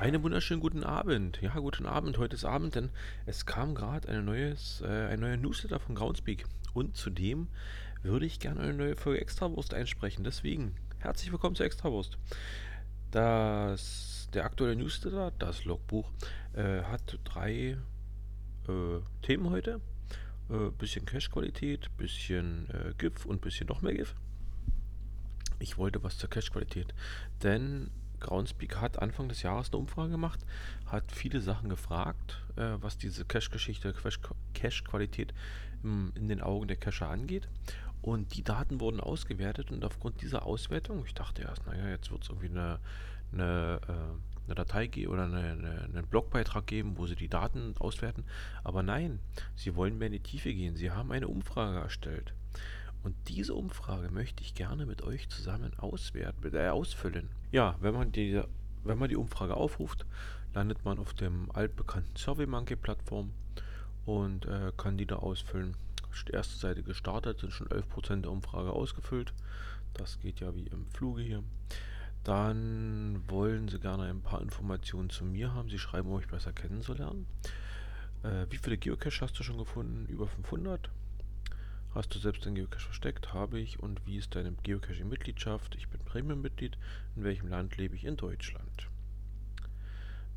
Einen wunderschönen guten Abend. Ja, guten Abend. Heute ist Abend, denn es kam gerade eine neues, äh, ein neuer Newsletter von Groundspeak. Und zudem würde ich gerne eine neue Folge Extrawurst einsprechen. Deswegen herzlich willkommen zur Extrawurst. Das, der aktuelle Newsletter, das Logbuch, äh, hat drei äh, Themen heute. Äh, bisschen Cache-Qualität, bisschen äh, GIF und bisschen noch mehr GIF. Ich wollte was zur Cache-Qualität, denn Groundspeak hat Anfang des Jahres eine Umfrage gemacht, hat viele Sachen gefragt, äh, was diese Cache-Geschichte, Cache-Qualität in den Augen der Cacher angeht. Und die Daten wurden ausgewertet und aufgrund dieser Auswertung, ich dachte erst, naja, jetzt wird es irgendwie eine, eine, äh, eine Datei geben oder eine, eine, einen Blogbeitrag geben, wo sie die Daten auswerten. Aber nein, sie wollen mehr in die Tiefe gehen. Sie haben eine Umfrage erstellt. Und diese Umfrage möchte ich gerne mit euch zusammen auswerten, äh, ausfüllen. Ja, wenn man, die, wenn man die Umfrage aufruft, landet man auf dem altbekannten SurveyMonkey-Plattform und äh, kann die da ausfüllen. Die erste Seite gestartet, sind schon 11% der Umfrage ausgefüllt. Das geht ja wie im Fluge hier. Dann wollen sie gerne ein paar Informationen zu mir haben. Sie schreiben, um euch besser kennenzulernen. Äh, wie viele Geocache hast du schon gefunden? Über 500. Hast du selbst deinen Geocache versteckt? Habe ich. Und wie ist deine Geocaching-Mitgliedschaft? Ich bin Premium-Mitglied. In welchem Land lebe ich? In Deutschland.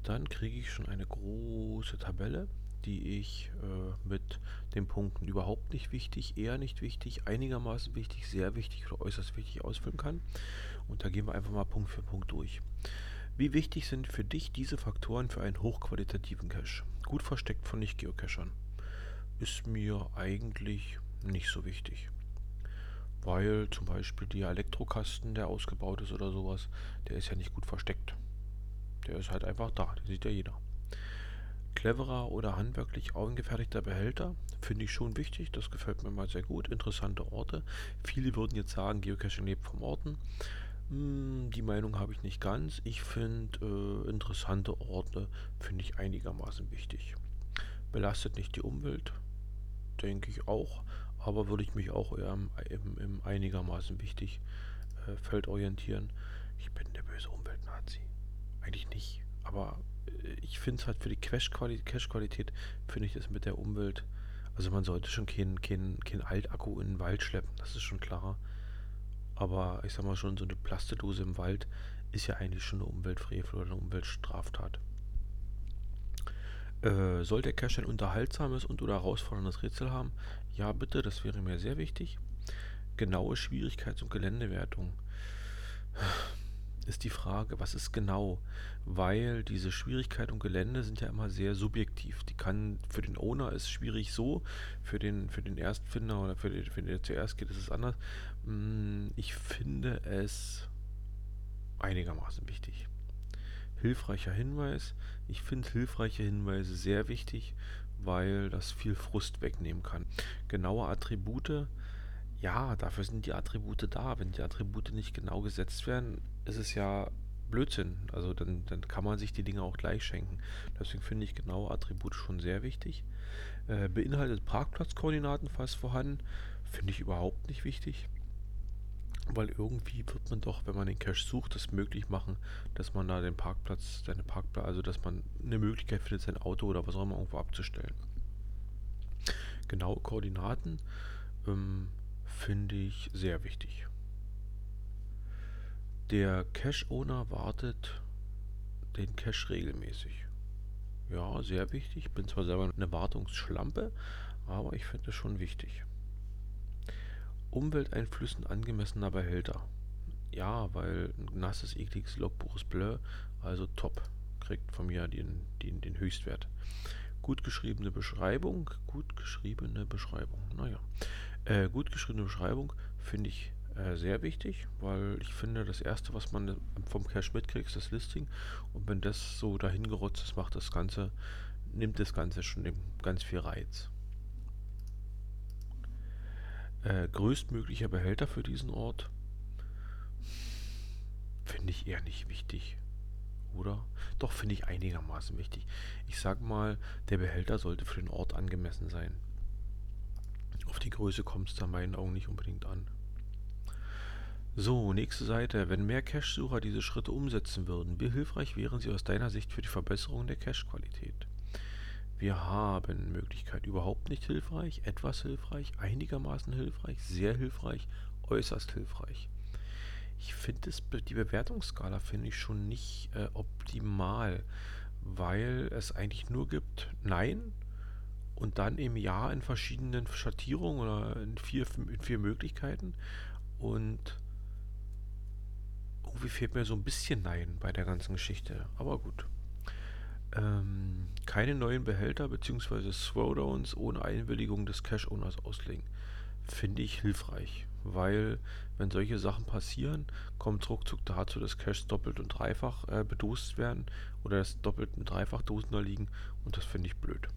Dann kriege ich schon eine große Tabelle, die ich äh, mit den Punkten überhaupt nicht wichtig, eher nicht wichtig, einigermaßen wichtig, sehr wichtig oder äußerst wichtig ausfüllen kann. Und da gehen wir einfach mal Punkt für Punkt durch. Wie wichtig sind für dich diese Faktoren für einen hochqualitativen Cache? Gut versteckt von Nicht-Geocachern. Ist mir eigentlich nicht so wichtig. Weil zum Beispiel der Elektrokasten, der ausgebaut ist oder sowas, der ist ja nicht gut versteckt. Der ist halt einfach da, den sieht ja jeder. Cleverer oder handwerklich angefertigter Behälter finde ich schon wichtig, das gefällt mir mal sehr gut. Interessante Orte. Viele würden jetzt sagen, Geocaching lebt vom Orten. Hm, die Meinung habe ich nicht ganz. Ich finde äh, interessante Orte finde ich einigermaßen wichtig. Belastet nicht die Umwelt, denke ich auch aber würde ich mich auch im, im, im einigermaßen wichtig äh, Feld orientieren. Ich bin der böse Umweltnazi. Eigentlich nicht. Aber äh, ich finde es halt für die Cache-Qualität, finde ich das mit der Umwelt. Also man sollte schon keinen kein, kein Altakku in den Wald schleppen, das ist schon klar. Aber ich sag mal schon, so eine Plastedose im Wald ist ja eigentlich schon eine Umweltfrevel oder eine Umweltstraftat. Äh, soll der Cache ein unterhaltsames und oder herausforderndes Rätsel haben? Ja, bitte, das wäre mir sehr wichtig. Genaue Schwierigkeits- und Geländewertung ist die Frage, was ist genau? Weil diese Schwierigkeit und Gelände sind ja immer sehr subjektiv. Die kann für den Owner ist schwierig so, für den, für den Erstfinder oder für den, für den der zuerst geht, ist es anders. Mm, ich finde es einigermaßen wichtig. Hilfreicher Hinweis. Ich finde hilfreiche Hinweise sehr wichtig, weil das viel Frust wegnehmen kann. Genaue Attribute, ja, dafür sind die Attribute da. Wenn die Attribute nicht genau gesetzt werden, ist es ja Blödsinn. Also dann, dann kann man sich die Dinge auch gleich schenken. Deswegen finde ich genaue Attribute schon sehr wichtig. Äh, beinhaltet Parkplatzkoordinaten fast vorhanden, finde ich überhaupt nicht wichtig. Weil irgendwie wird man doch, wenn man den Cache sucht, das möglich machen, dass man da den Parkplatz, seine Parkplatz, also dass man eine Möglichkeit findet, sein Auto oder was auch immer irgendwo abzustellen. Genaue Koordinaten ähm, finde ich sehr wichtig. Der Cache-Owner wartet den Cache regelmäßig. Ja, sehr wichtig. Ich bin zwar selber eine Wartungsschlampe, aber ich finde es schon wichtig. Umwelteinflüssen angemessener Behälter. Ja, weil ein nasses, ekliges Logbuch ist blö, also top. Kriegt von mir den, den, den Höchstwert. Gut geschriebene Beschreibung. Gut geschriebene Beschreibung. Naja. Äh, gut geschriebene Beschreibung finde ich äh, sehr wichtig, weil ich finde, das erste, was man vom Cache mitkriegt, ist das Listing. Und wenn das so dahin gerotzt ist, macht das Ganze, nimmt das Ganze schon ganz viel Reiz. Äh, größtmöglicher Behälter für diesen Ort finde ich eher nicht wichtig. Oder? Doch, finde ich einigermaßen wichtig. Ich sag mal, der Behälter sollte für den Ort angemessen sein. Auf die Größe kommt es da meinen Augen nicht unbedingt an. So, nächste Seite. Wenn mehr Cache-Sucher diese Schritte umsetzen würden, wie hilfreich wären sie aus deiner Sicht für die Verbesserung der Cache-Qualität? Wir haben Möglichkeit überhaupt nicht hilfreich, etwas hilfreich, einigermaßen hilfreich, sehr hilfreich, äußerst hilfreich. Ich finde die Bewertungsskala finde ich schon nicht äh, optimal, weil es eigentlich nur gibt Nein und dann im Ja in verschiedenen Schattierungen oder in vier, in vier Möglichkeiten und irgendwie fehlt mir so ein bisschen Nein bei der ganzen Geschichte, aber gut. Ähm, keine neuen Behälter bzw. Throwdowns ohne Einwilligung des Cache-Owners auslegen. Finde ich hilfreich, weil wenn solche Sachen passieren, kommt ruckzuck dazu, dass Caches doppelt und dreifach äh, bedost werden oder dass doppelt und dreifach Dosen da liegen und das finde ich blöd.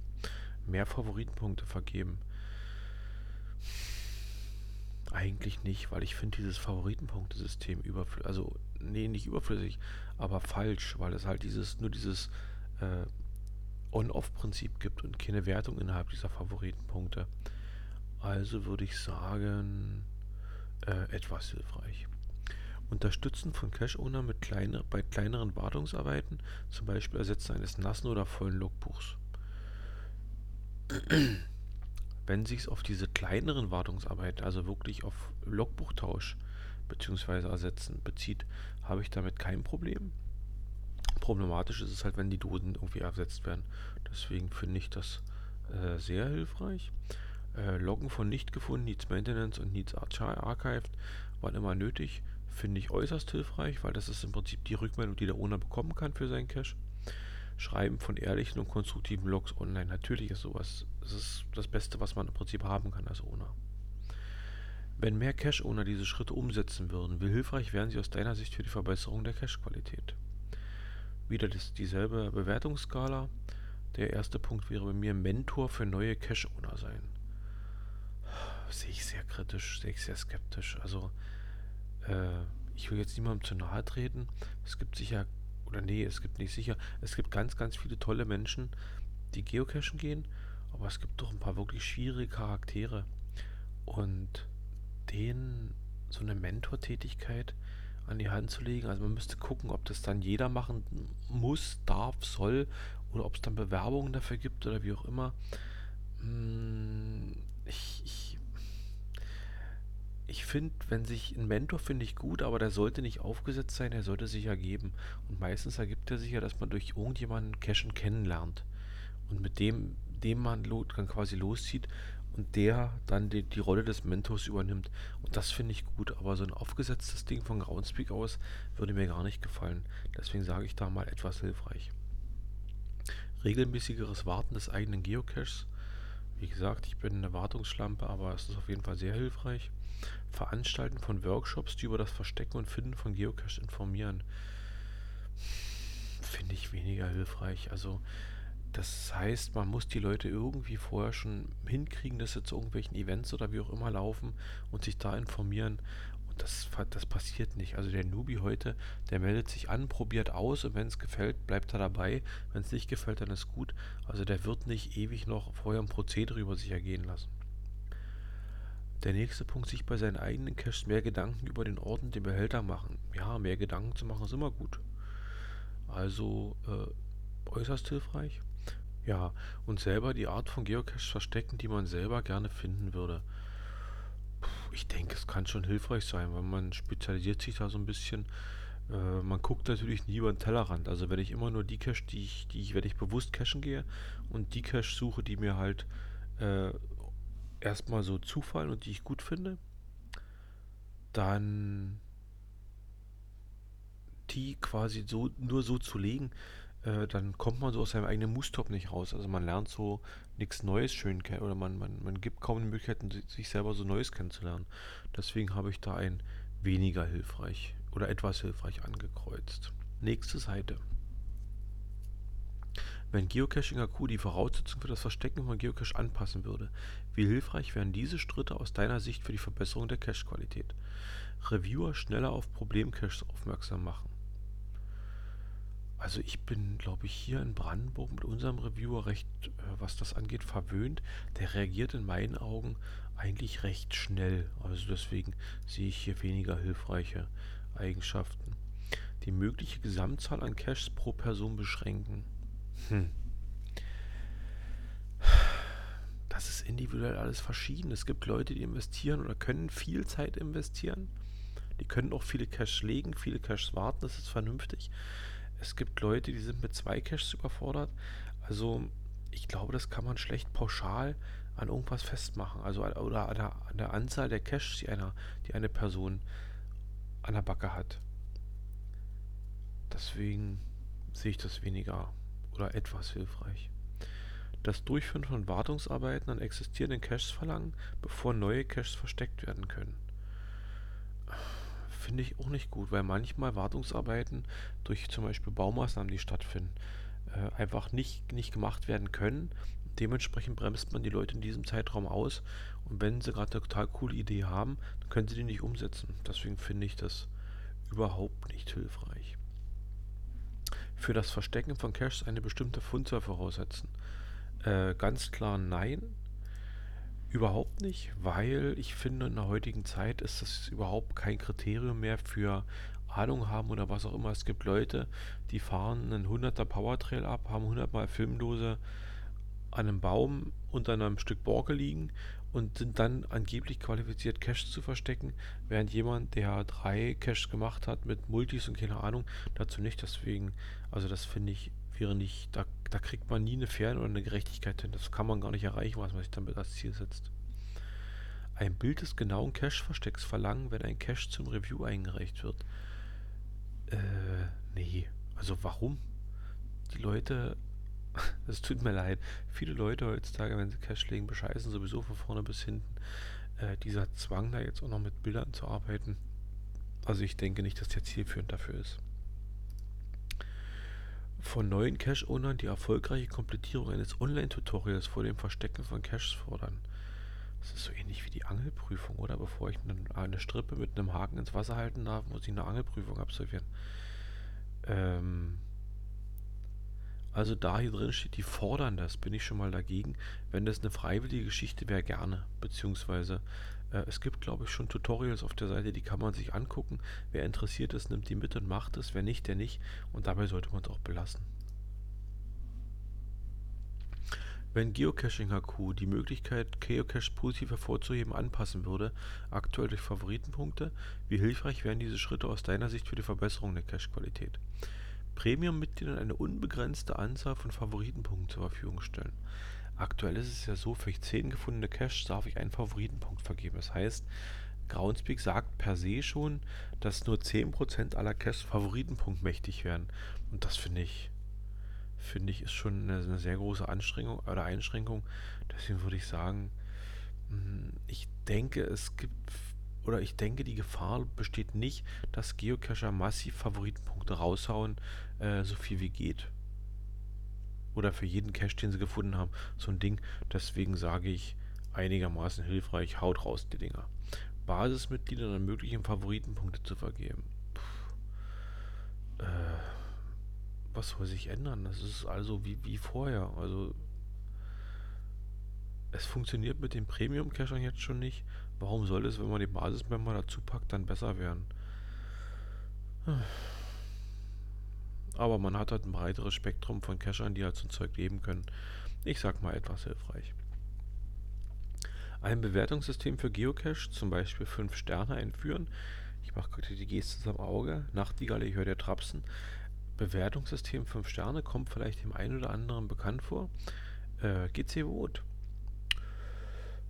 Mehr Favoritenpunkte vergeben. Eigentlich nicht, weil ich finde dieses Favoritenpunktesystem überflüssig, also nee, nicht überflüssig, aber falsch, weil es halt dieses nur dieses äh, On-Off-Prinzip gibt und keine Wertung innerhalb dieser Favoritenpunkte. Also würde ich sagen, äh, etwas hilfreich. Unterstützen von Cache-Owner kleine, bei kleineren Wartungsarbeiten, zum Beispiel Ersetzen eines nassen oder vollen Logbuchs. Wenn sich es auf diese kleineren Wartungsarbeiten, also wirklich auf Logbuchtausch bzw. Ersetzen bezieht, habe ich damit kein Problem. Problematisch ist es halt, wenn die Dosen irgendwie ersetzt werden. Deswegen finde ich das äh, sehr hilfreich. Äh, Loggen von nicht gefunden, Needs Maintenance und Needs Archived waren immer nötig. Finde ich äußerst hilfreich, weil das ist im Prinzip die Rückmeldung, die der Owner bekommen kann für seinen Cache. Schreiben von ehrlichen und konstruktiven Logs online. Natürlich ist sowas, das ist das Beste, was man im Prinzip haben kann als Owner. Wenn mehr Cache-Owner diese Schritte umsetzen würden, wie hilfreich wären sie aus deiner Sicht für die Verbesserung der Cache-Qualität? Wieder das, dieselbe Bewertungsskala. Der erste Punkt wäre bei mir Mentor für neue Cache-Owner sein. Sehe ich sehr kritisch, sehe ich sehr skeptisch. Also, äh, ich will jetzt niemandem zu nahe treten. Es gibt sicher, oder nee, es gibt nicht sicher, es gibt ganz, ganz viele tolle Menschen, die geocachen gehen, aber es gibt doch ein paar wirklich schwierige Charaktere. Und denen so eine Mentortätigkeit an die Hand zu legen. Also man müsste gucken, ob das dann jeder machen muss, darf, soll oder ob es dann Bewerbungen dafür gibt oder wie auch immer. Hm, ich, ich, ich finde, wenn sich ein Mentor finde ich gut, aber der sollte nicht aufgesetzt sein, er sollte sich ergeben. Und meistens ergibt er sich ja, dass man durch irgendjemanden Cashen kennenlernt. Und mit dem, dem man dann quasi loszieht und der dann die, die Rolle des Mentors übernimmt. Und das finde ich gut, aber so ein aufgesetztes Ding von Groundspeak aus würde mir gar nicht gefallen. Deswegen sage ich da mal etwas hilfreich. Regelmäßigeres Warten des eigenen Geocaches. Wie gesagt, ich bin eine Wartungsschlampe, aber es ist auf jeden Fall sehr hilfreich. Veranstalten von Workshops, die über das Verstecken und Finden von Geocaches informieren. Finde ich weniger hilfreich. Also das heißt, man muss die Leute irgendwie vorher schon hinkriegen, dass sie zu irgendwelchen Events oder wie auch immer laufen und sich da informieren. Und das, das passiert nicht. Also der Newbie heute, der meldet sich an, probiert aus und wenn es gefällt, bleibt er dabei. Wenn es nicht gefällt, dann ist gut. Also der wird nicht ewig noch vorher ein Prozedere über sich ergehen lassen. Der nächste Punkt, sich bei seinen eigenen Caches mehr Gedanken über den Ort und den Behälter machen. Ja, mehr Gedanken zu machen ist immer gut. Also äh, äußerst hilfreich. Ja, und selber die Art von Geocache verstecken, die man selber gerne finden würde. Puh, ich denke, es kann schon hilfreich sein, weil man spezialisiert sich da so ein bisschen. Äh, man guckt natürlich nie über den Tellerrand. Also wenn ich immer nur die Cache, die ich, die ich, wenn ich bewusst cachen gehe und die Cache suche, die mir halt äh, erstmal so zufallen und die ich gut finde, dann die quasi so nur so zu legen, äh, dann kommt man so aus seinem eigenen Mustop nicht raus. Also man lernt so nichts Neues schön kennen oder man, man, man gibt kaum die Möglichkeiten, sich selber so Neues kennenzulernen. Deswegen habe ich da ein weniger hilfreich oder etwas hilfreich angekreuzt. Nächste Seite. Wenn Geocaching AQ die Voraussetzung für das Verstecken von Geocache anpassen würde, wie hilfreich wären diese Schritte aus deiner Sicht für die Verbesserung der Cache-Qualität? Reviewer schneller auf Problemcaches aufmerksam machen. Also ich bin, glaube ich, hier in Brandenburg mit unserem Reviewer recht, äh, was das angeht, verwöhnt. Der reagiert in meinen Augen eigentlich recht schnell. Also deswegen sehe ich hier weniger hilfreiche Eigenschaften. Die mögliche Gesamtzahl an Caches pro Person beschränken. Hm. Das ist individuell alles verschieden. Es gibt Leute, die investieren oder können viel Zeit investieren. Die können auch viele Caches legen, viele Caches warten, das ist vernünftig. Es gibt Leute, die sind mit zwei Caches überfordert. Also ich glaube, das kann man schlecht pauschal an irgendwas festmachen. Also oder an der, an der Anzahl der Caches, die, einer, die eine Person an der Backe hat. Deswegen sehe ich das weniger oder etwas hilfreich. Das Durchführen von Wartungsarbeiten an existierenden Caches verlangen, bevor neue Caches versteckt werden können. Finde ich auch nicht gut, weil manchmal Wartungsarbeiten durch zum Beispiel Baumaßnahmen, die stattfinden, äh, einfach nicht, nicht gemacht werden können. Dementsprechend bremst man die Leute in diesem Zeitraum aus und wenn sie gerade eine total coole Idee haben, dann können sie die nicht umsetzen. Deswegen finde ich das überhaupt nicht hilfreich. Für das Verstecken von Caches eine bestimmte Fundzahl voraussetzen. Äh, ganz klar nein. Überhaupt nicht, weil ich finde, in der heutigen Zeit ist das überhaupt kein Kriterium mehr für Ahnung haben oder was auch immer. Es gibt Leute, die fahren einen 100er Powertrail ab, haben 100 mal Filmdose an einem Baum unter einem Stück Borke liegen und sind dann angeblich qualifiziert, Cash zu verstecken, während jemand, der drei Cash gemacht hat mit Multis und keine Ahnung, dazu nicht. Deswegen, also das finde ich, wäre nicht, da, da kriegt man nie eine Fairness oder eine Gerechtigkeit hin. Das kann man gar nicht erreichen, was man sich damit als Ziel setzt. Ein Bild des genauen Cache-Verstecks verlangen, wenn ein Cache zum Review eingereicht wird. Äh, nee. Also warum? Die Leute es tut mir leid. Viele Leute heutzutage, wenn sie Cash legen, bescheißen sowieso von vorne bis hinten. Äh, dieser Zwang, da jetzt auch noch mit Bildern zu arbeiten. Also ich denke nicht, dass der zielführend dafür ist. Von neuen Cache-Ownern die erfolgreiche Komplettierung eines Online-Tutorials vor dem Verstecken von Caches fordern. Das ist so ähnlich wie die Angelprüfung, oder? Bevor ich eine Strippe mit einem Haken ins Wasser halten darf, muss ich eine Angelprüfung absolvieren. Ähm, also da hier drin steht, die fordern das, bin ich schon mal dagegen. Wenn das eine freiwillige Geschichte wäre, gerne. Beziehungsweise es gibt, glaube ich, schon Tutorials auf der Seite, die kann man sich angucken. Wer interessiert ist, nimmt die mit und macht es. Wer nicht, der nicht. Und dabei sollte man es auch belassen. Wenn Geocaching HQ die Möglichkeit, Geocache positiv hervorzuheben, anpassen würde, aktuell durch Favoritenpunkte, wie hilfreich wären diese Schritte aus deiner Sicht für die Verbesserung der Cache-Qualität? Premium-Mitgliedern eine unbegrenzte Anzahl von Favoritenpunkten zur Verfügung stellen. Aktuell ist es ja so, für 10 gefundene Caches darf ich einen Favoritenpunkt vergeben. Das heißt, Groundspeak sagt per se schon, dass nur 10% aller Caches Favoritenpunkt-mächtig werden. Und das finde ich, finde ich, ist schon eine, eine, sehr große Anstrengung oder Einschränkung. Deswegen würde ich sagen, hm, ich denke, es gibt oder ich denke, die Gefahr besteht nicht, dass Geocacher massiv Favoritenpunkte raushauen, äh, so viel wie geht. Oder für jeden Cache, den sie gefunden haben, so ein Ding. Deswegen sage ich, einigermaßen hilfreich, haut raus die Dinger. Basismitgliedern ermöglichen, Favoritenpunkte zu vergeben. Äh, was soll sich ändern? Das ist also wie, wie vorher. Also es funktioniert mit den Premium-Cachern jetzt schon nicht. Warum soll es, wenn man die Basismember dazu packt, dann besser werden? Aber man hat halt ein breiteres Spektrum von Cachern, die halt ein Zeug geben können. Ich sag mal etwas hilfreich. Ein Bewertungssystem für Geocache, zum Beispiel 5 Sterne einführen. Ich mache gerade die Geste am Auge. Nachtigall, ich höre der Trapsen. Bewertungssystem 5 Sterne kommt vielleicht dem einen oder anderen bekannt vor. Äh, GC Vote.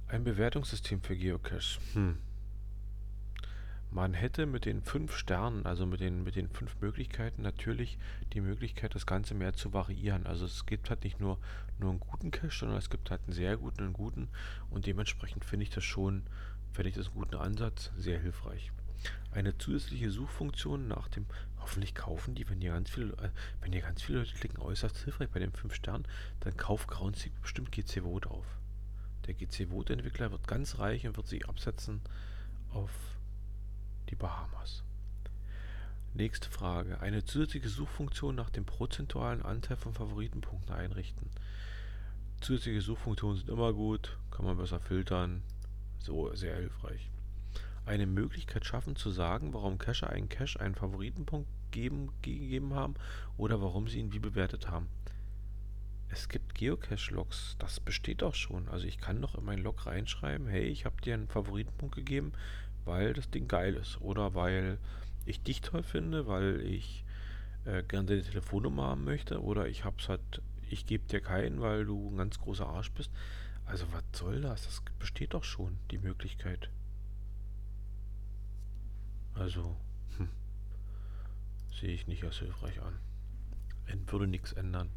Ein Bewertungssystem für Geocache. Hm. Man hätte mit den fünf Sternen, also mit den, mit den fünf Möglichkeiten, natürlich die Möglichkeit, das Ganze mehr zu variieren. Also es gibt halt nicht nur, nur einen guten Cache, sondern es gibt halt einen sehr guten einen guten. Und dementsprechend finde ich das schon, finde ich das einen guten Ansatz, sehr hilfreich. Eine zusätzliche Suchfunktion nach dem, hoffentlich kaufen die, wenn ihr ganz viele, äh, wenn ihr ganz viele Leute klicken, äußerst hilfreich bei den fünf Sternen, dann kauft Groundspeak bestimmt GC Vote auf. Der GC Vote Entwickler wird ganz reich und wird sich absetzen auf die Bahamas. Nächste Frage. Eine zusätzliche Suchfunktion nach dem prozentualen Anteil von Favoritenpunkten einrichten. Zusätzliche Suchfunktionen sind immer gut, kann man besser filtern. So, sehr hilfreich. Eine Möglichkeit schaffen zu sagen, warum Cacher einen Cache einen Favoritenpunkt geben, gegeben haben oder warum sie ihn wie bewertet haben. Es gibt Geocache-Logs, das besteht auch schon. Also ich kann doch in meinen Log reinschreiben, hey, ich habe dir einen Favoritenpunkt gegeben, weil das Ding geil ist. Oder weil ich dich toll finde, weil ich äh, gerne deine Telefonnummer haben möchte. Oder ich hab's halt, ich gebe dir keinen, weil du ein ganz großer Arsch bist. Also was soll das? Das besteht doch schon, die Möglichkeit. Also, hm, sehe ich nicht als hilfreich an. Würde nichts ändern.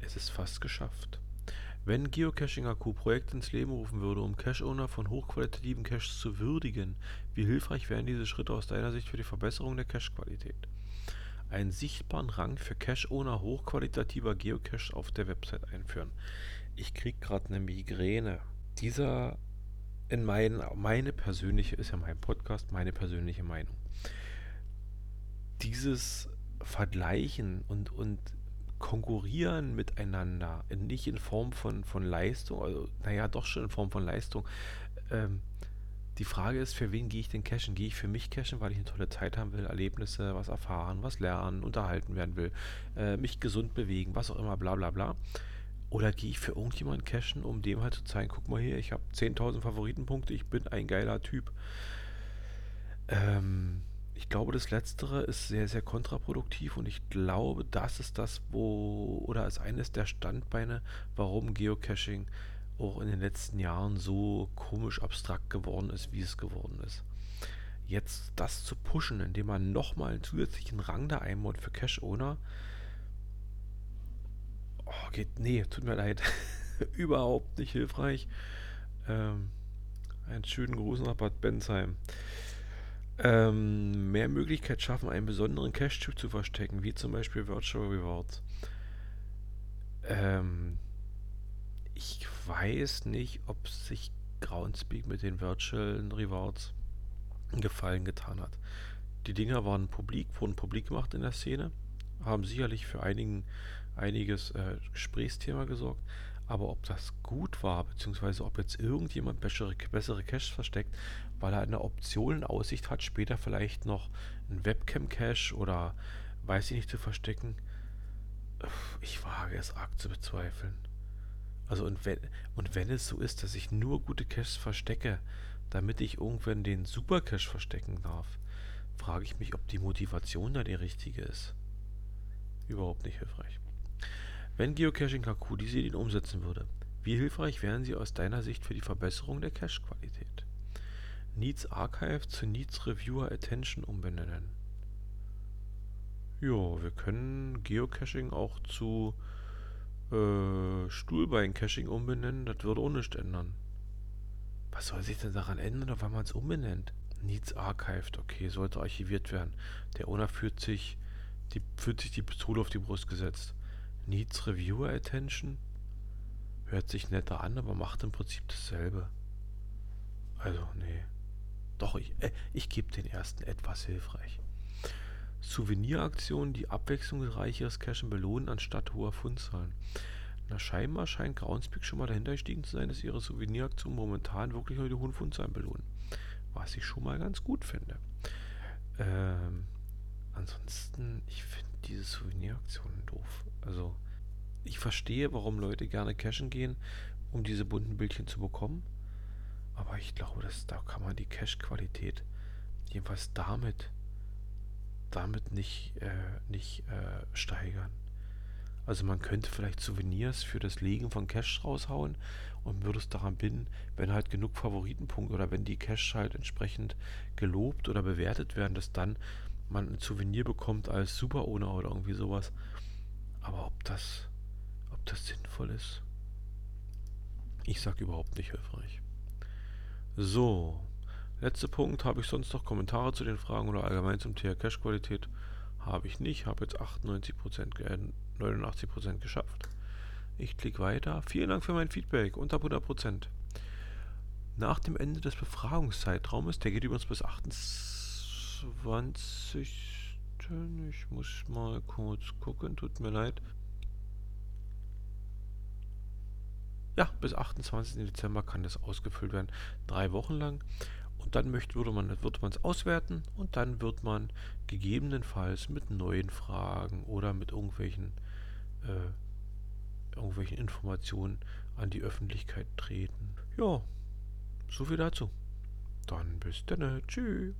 Es ist fast geschafft. Wenn Geocaching AQ Projekte ins Leben rufen würde, um Cache-Owner von hochqualitativen Caches zu würdigen, wie hilfreich wären diese Schritte aus deiner Sicht für die Verbesserung der Cache-Qualität? Einen sichtbaren Rang für Cache-Owner hochqualitativer Geocaches auf der Website einführen. Ich krieg gerade eine Migräne. Dieser in meinen, meine persönliche, ist ja mein Podcast, meine persönliche Meinung. Dieses Vergleichen und, und konkurrieren miteinander, nicht in Form von, von Leistung, also naja, doch schon in Form von Leistung. Ähm, die Frage ist, für wen gehe ich denn cashen? Gehe ich für mich cashen, weil ich eine tolle Zeit haben will, Erlebnisse, was erfahren, was lernen, unterhalten werden will, äh, mich gesund bewegen, was auch immer, bla bla bla. Oder gehe ich für irgendjemanden cashen, um dem halt zu zeigen, guck mal hier, ich habe 10.000 Favoritenpunkte, ich bin ein geiler Typ. Ähm, ich glaube, das Letztere ist sehr, sehr kontraproduktiv und ich glaube, das ist das, wo, oder ist eines der Standbeine, warum Geocaching auch in den letzten Jahren so komisch abstrakt geworden ist, wie es geworden ist. Jetzt das zu pushen, indem man nochmal einen zusätzlichen Rang da einbaut für Cache-Owner, oh, geht, nee, tut mir leid, überhaupt nicht hilfreich. Ähm, einen schönen Gruß nach Bad Bensheim. Ähm, mehr Möglichkeit schaffen, einen besonderen Cache-Typ zu verstecken, wie zum Beispiel Virtual Rewards. Ähm, ich weiß nicht, ob sich Groundspeak mit den Virtual Rewards einen Gefallen getan hat. Die Dinger waren publik, wurden publik gemacht in der Szene, haben sicherlich für einigen, einiges äh, Gesprächsthema gesorgt, aber ob das gut war, beziehungsweise ob jetzt irgendjemand bessere, bessere Caches versteckt, weil er eine Option in Aussicht hat, später vielleicht noch einen Webcam-Cache oder weiß ich nicht zu verstecken, ich wage es arg zu bezweifeln. Also und wenn, und wenn es so ist, dass ich nur gute Caches verstecke, damit ich irgendwann den Super Cache verstecken darf, frage ich mich, ob die Motivation da die richtige ist. Überhaupt nicht hilfreich. Wenn Geocaching KQ diese Ideen umsetzen würde, wie hilfreich wären sie aus deiner Sicht für die Verbesserung der Cache-Qualität? Needs Archive zu Needs Reviewer Attention umbenennen. Ja, wir können Geocaching auch zu äh, Stuhlbein-Caching umbenennen. Das würde auch nichts ändern. Was soll sich denn daran ändern, wenn man es umbenennt? Needs Archived, okay, sollte archiviert werden. Der Owner fühlt sich die, fühlt sich die Pistole auf die Brust gesetzt. Needs Reviewer Attention? Hört sich netter an, aber macht im Prinzip dasselbe. Also, nee. Doch, ich, äh, ich gebe den ersten etwas hilfreich. Souveniraktionen, die abwechslungsreicheres Cashen belohnen, anstatt hoher Fundzahlen. Na, scheinbar scheint Groundspeak schon mal dahinter gestiegen zu sein, dass ihre Souveniraktionen momentan wirklich nur die hohen Fundzahlen belohnen. Was ich schon mal ganz gut finde. Ähm, ansonsten, ich finde diese Souveniraktionen doof. Also, ich verstehe, warum Leute gerne cashen gehen, um diese bunten Bildchen zu bekommen. Aber ich glaube, dass da kann man die Cache-Qualität jedenfalls damit, damit nicht, äh, nicht äh, steigern. Also man könnte vielleicht Souvenirs für das Legen von Caches raushauen und würde es daran binden, wenn halt genug Favoritenpunkte oder wenn die Caches halt entsprechend gelobt oder bewertet werden, dass dann man ein Souvenir bekommt als Super Owner oder irgendwie sowas. Aber ob das, ob das sinnvoll ist, ich sag überhaupt nicht hilfreich. So, letzter Punkt. Habe ich sonst noch Kommentare zu den Fragen oder allgemein zum Thema Cache-Qualität? Habe ich nicht. Habe jetzt 98%, äh, 89% geschafft. Ich klicke weiter. Vielen Dank für mein Feedback. Unter 100%. Nach dem Ende des Befragungszeitraumes, der geht übrigens bis 28. Minuten. Ich muss mal kurz gucken. Tut mir leid. Ja, bis 28. Dezember kann das ausgefüllt werden. Drei Wochen lang. Und dann möchte, würde man es auswerten und dann wird man gegebenenfalls mit neuen Fragen oder mit irgendwelchen, äh, irgendwelchen Informationen an die Öffentlichkeit treten. Ja, so viel dazu. Dann bis dann. Tschüss.